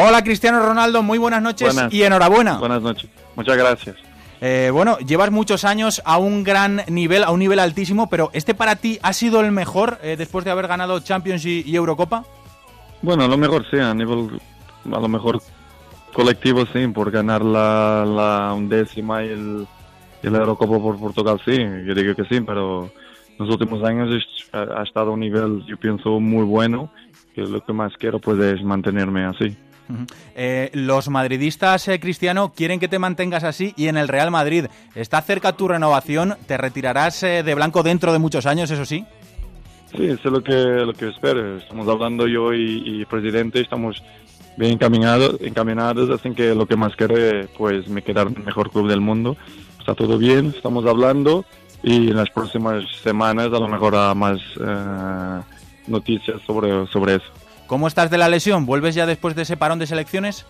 Hola Cristiano Ronaldo, muy buenas noches Buenas. y enhorabuena. Buenas noches. Muchas gracias. Eh, bueno, llevas muchos años a un gran nivel, a un nivel altísimo, pero ¿este para ti ha sido el mejor eh, después de haber ganado Champions y, y Eurocopa? Bueno, a lo mejor sí, a nivel, a lo mejor colectivo sí, por ganar la, la undécima y el, y la Eurocopa por Portugal sí, yo digo que sí, pero los últimos años ha, ha estado a un nivel, yo pienso, muy bueno, que lo que más quiero pues es mantenerme así. Eh, los madridistas, eh, Cristiano, quieren que te mantengas así y en el Real Madrid está cerca tu renovación, te retirarás eh, de blanco dentro de muchos años, eso sí. Sí, eso es lo que, lo que espero. Estamos hablando yo y, y presidente, estamos bien encaminados, encaminados, así que lo que más quiero es pues, me quedar en el mejor club del mundo. Está todo bien, estamos hablando y en las próximas semanas a lo mejor habrá más eh, noticias sobre, sobre eso. ¿Cómo estás de la lesión? ¿Vuelves ya después de ese parón de selecciones?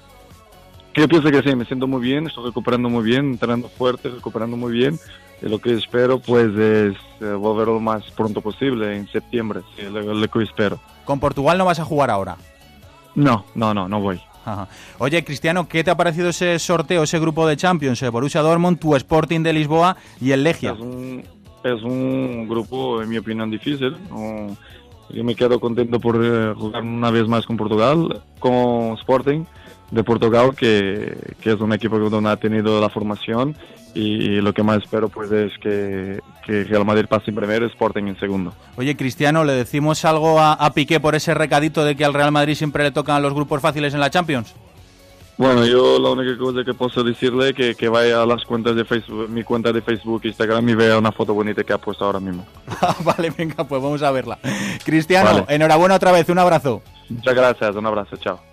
Yo pienso que sí, me siento muy bien, estoy recuperando muy bien, entrenando fuerte, recuperando muy bien. Y lo que espero pues es eh, volver lo más pronto posible, en septiembre, sí, lo, lo que espero. Con Portugal no vas a jugar ahora. No, no, no, no voy. Ajá. Oye, Cristiano, ¿qué te ha parecido ese sorteo, ese grupo de Champions? Eh, Borussia Dortmund, tu Sporting de Lisboa y el Legia. Es un, es un grupo, en mi opinión, difícil. No, yo me quedo contento por eh, jugar una vez más con Portugal, con Sporting de Portugal, que, que es un equipo donde ha tenido la formación y, lo que más espero pues es que, que Real Madrid pase en primero y Sporting en segundo. Oye, Cristiano, ¿le decimos algo a, a Piqué por ese recadito de que al Real Madrid siempre le tocan los grupos fáciles en la Champions? Bueno, yo la única cosa que puedo decirle es que, que vaya a las cuentas de Facebook, mi cuenta de Facebook, Instagram y vea una foto bonita que ha puesto ahora mismo. vale, venga, pues vamos a verla. Cristiano, Vale. enhorabuena otra vez, un abrazo. Muchas gracias, un abrazo, chao.